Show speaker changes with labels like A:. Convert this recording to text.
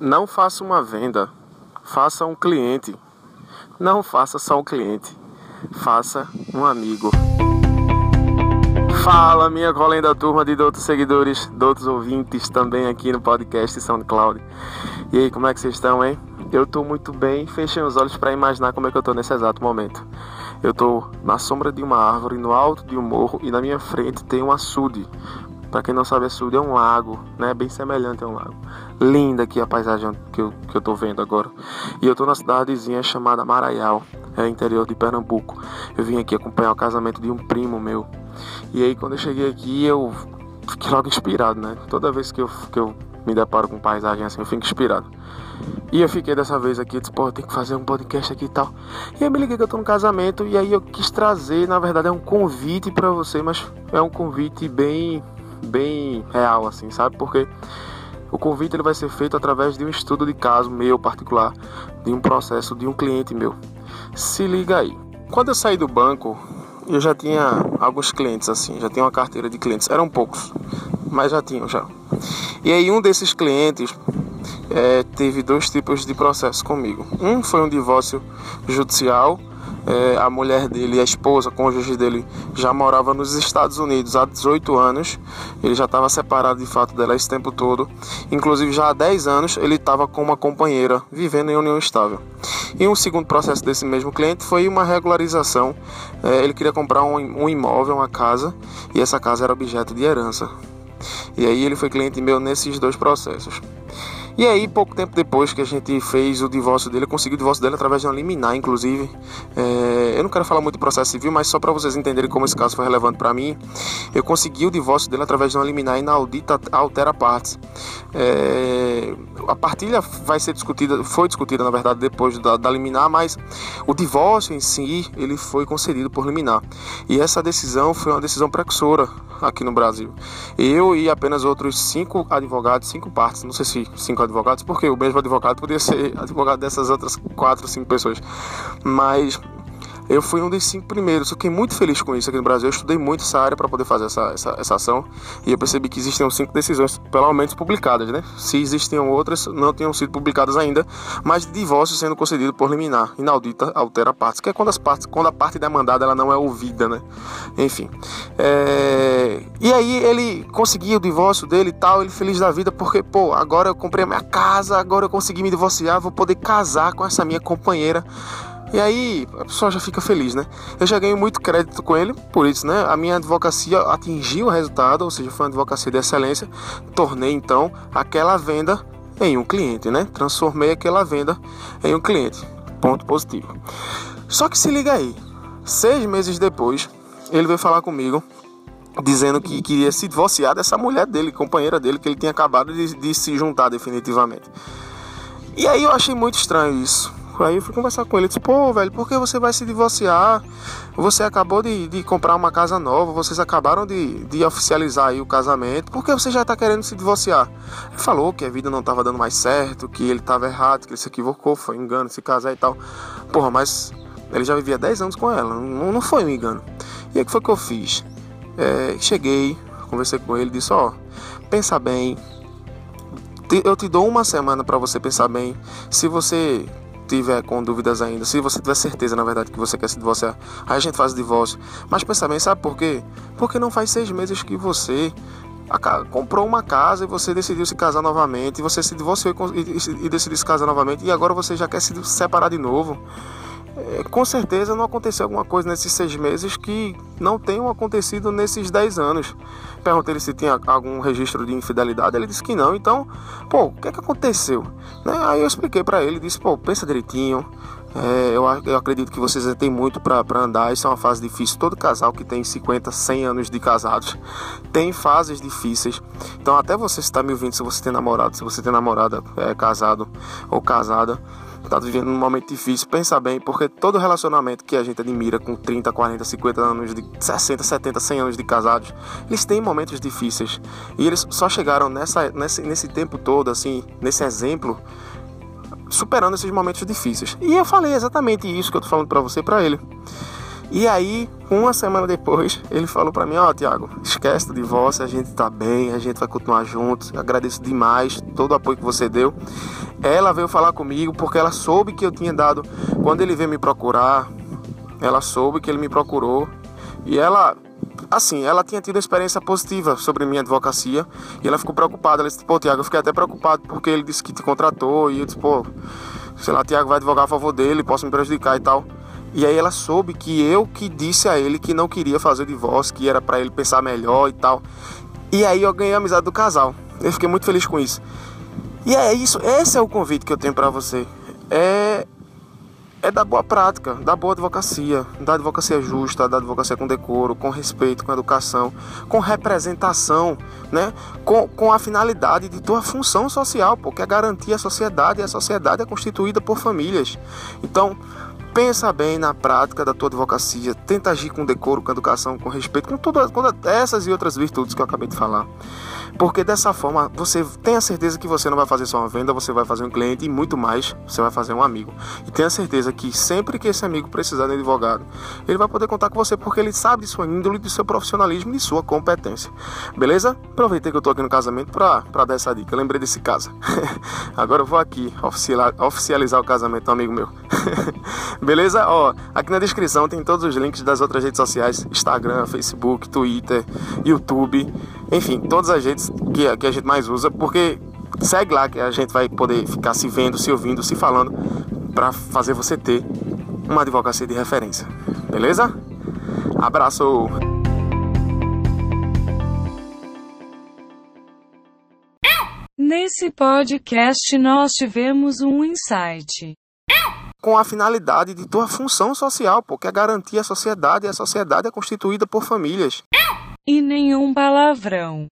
A: Não faça uma venda, faça um cliente. Não faça só um cliente, faça um amigo. Fala, minha colenda turma de outros seguidores, outros ouvintes também aqui no podcast SoundCloud. E aí, como é que vocês estão, hein? Eu tô muito bem, fechem os olhos para imaginar como é que eu tô nesse exato momento. Eu tô na sombra de uma árvore, no alto de um morro e na minha frente tem um açude. Para quem não sabe, açude é um lago, né? Bem semelhante a um lago. Linda aqui a paisagem que eu, que eu tô vendo agora. E eu tô na cidadezinha chamada Maraial, é interior de Pernambuco. Eu vim aqui acompanhar o casamento de um primo meu. E aí quando eu cheguei aqui, eu fiquei logo inspirado, né? Toda vez que eu, que eu me deparo com paisagem assim, eu fico inspirado. E eu fiquei dessa vez aqui, disse, pô, tenho que fazer um podcast aqui e tal. E aí me liguei que eu tô no casamento e aí eu quis trazer, na verdade é um convite para você, mas é um convite bem bem real, assim, sabe? Porque o convite ele vai ser feito através de um estudo de caso meu particular, de um processo de um cliente meu. Se liga aí. Quando eu saí do banco, eu já tinha alguns clientes assim, já tinha uma carteira de clientes. Eram poucos, mas já tinham já. E aí um desses clientes é, teve dois tipos de processo comigo. Um foi um divórcio judicial é, a mulher dele, a esposa, a cônjuge dele, já morava nos Estados Unidos há 18 anos. Ele já estava separado de fato dela esse tempo todo. Inclusive, já há 10 anos ele estava com uma companheira, vivendo em união estável. E um segundo processo desse mesmo cliente foi uma regularização. É, ele queria comprar um, um imóvel, uma casa, e essa casa era objeto de herança. E aí ele foi cliente meu nesses dois processos. E aí, pouco tempo depois que a gente fez o divórcio dele, eu consegui o divórcio dele através de uma liminar, inclusive. É, eu não quero falar muito de processo civil, mas só para vocês entenderem como esse caso foi relevante para mim, eu consegui o divórcio dele através de uma liminar inaudita altera partes. É, a partilha vai ser discutida, foi discutida na verdade depois da, da liminar, mas o divórcio em si ele foi concedido por liminar. E essa decisão foi uma decisão precursora aqui no Brasil. Eu e apenas outros cinco advogados, cinco partes, não sei se cinco advogados, porque o mesmo advogado poderia ser advogado dessas outras quatro, cinco pessoas. Mas eu fui um dos cinco primeiros. Fiquei muito feliz com isso aqui no Brasil. Eu estudei muito essa área para poder fazer essa, essa, essa, ação e eu percebi que existiam cinco decisões, pelo menos publicadas, né? Se existiam outras, não tinham sido publicadas ainda, mas divórcio sendo concedido por liminar, inaudita, altera partes, que é quando, as partes, quando a parte demandada ela não é ouvida, né? Enfim. É... E aí ele conseguiu o divórcio dele e tal, ele feliz da vida, porque, pô, agora eu comprei a minha casa, agora eu consegui me divorciar, vou poder casar com essa minha companheira e aí a pessoa já fica feliz, né? Eu já ganhei muito crédito com ele, por isso, né? A minha advocacia atingiu o resultado, ou seja, foi uma advocacia de excelência. Tornei então aquela venda em um cliente, né? Transformei aquela venda em um cliente. Ponto positivo. Só que se liga aí, seis meses depois, ele veio falar comigo dizendo que queria se divorciar dessa mulher dele, companheira dele, que ele tinha acabado de, de se juntar definitivamente. E aí eu achei muito estranho isso. Aí eu fui conversar com ele, disse, pô, velho, por que você vai se divorciar? Você acabou de, de comprar uma casa nova, vocês acabaram de, de oficializar aí o casamento, por que você já tá querendo se divorciar? Ele falou que a vida não tava dando mais certo, que ele tava errado, que ele se equivocou, foi um engano se casar e tal. Porra, mas ele já vivia 10 anos com ela, não, não foi um engano. E aí que foi que eu fiz? É, cheguei, conversei com ele, disse, ó, pensa bem, eu te dou uma semana para você pensar bem. Se você tiver com dúvidas ainda, se você tiver certeza, na verdade, que você quer se divorciar, aí a gente faz o divórcio. Mas pensa bem, sabe por quê? Porque não faz seis meses que você comprou uma casa e você decidiu se casar novamente, você se divorciou e, e, e decidiu se casar novamente, e agora você já quer se separar de novo. É, com certeza não aconteceu alguma coisa nesses seis meses que não tenham acontecido nesses dez anos. Perguntei ele se tinha algum registro de infidelidade, ele disse que não. Então, pô, o que é que aconteceu? Né? Aí eu expliquei para ele, disse, pô, pensa direitinho. É, eu, eu, acredito que vocês têm muito para andar. Isso é uma fase difícil. Todo casal que tem 50, 100 anos de casados tem fases difíceis. Então, até você está me ouvindo, se você tem namorado, se você tem namorada, é, casado ou casada, está vivendo um momento difícil, pensa bem, porque todo relacionamento que a gente admira com 30, 40, 50 anos, de 60, 70, 100 anos de casados, eles têm momentos difíceis. E eles só chegaram nessa, nesse, nesse tempo todo, assim, nesse exemplo, superando esses momentos difíceis. E eu falei exatamente isso que eu tô falando para você para ele. E aí, uma semana depois, ele falou para mim: Ó, oh, Tiago, esquece do divórcio, a gente tá bem, a gente vai continuar juntos. Agradeço demais todo o apoio que você deu. Ela veio falar comigo porque ela soube que eu tinha dado. Quando ele veio me procurar, ela soube que ele me procurou. E ela assim, ela tinha tido experiência positiva sobre minha advocacia e ela ficou preocupada. Ela disse, pô, Tiago, eu fiquei até preocupado porque ele disse que te contratou e eu disse, pô, sei lá, Tiago vai advogar a favor dele, posso me prejudicar e tal. E aí ela soube que eu que disse a ele que não queria fazer o divórcio, que era para ele pensar melhor e tal. E aí eu ganhei a amizade do casal. Eu fiquei muito feliz com isso. E é isso, esse é o convite que eu tenho para você. É é da boa prática, da boa advocacia, da advocacia justa, da advocacia com decoro, com respeito, com educação, com representação, né? com, com a finalidade de tua função social, porque é garantir a sociedade e a sociedade é constituída por famílias. Então, pensa bem na prática da tua advocacia, tenta agir com decoro, com educação, com respeito, com todas, essas e outras virtudes que eu acabei de falar. Porque dessa forma você tenha certeza que você não vai fazer só uma venda, você vai fazer um cliente e muito mais, você vai fazer um amigo. E tenha certeza que sempre que esse amigo precisar de um advogado, ele vai poder contar com você porque ele sabe de sua índole, de seu profissionalismo e de sua competência. Beleza? Aproveitei que eu tô aqui no casamento para dar essa dica. Lembrei desse caso. Agora eu vou aqui oficializar o casamento do amigo meu. Beleza? Ó, aqui na descrição tem todos os links das outras redes sociais: Instagram, Facebook, Twitter, YouTube, enfim, todas as redes que, que a gente mais usa, porque segue lá que a gente vai poder ficar se vendo, se ouvindo, se falando, para fazer você ter uma advocacia de referência. Beleza? Abraço!
B: Nesse podcast nós tivemos um insight
A: com a finalidade de tua função social, porque é garantir a sociedade e a sociedade é constituída por famílias.
B: E nenhum palavrão.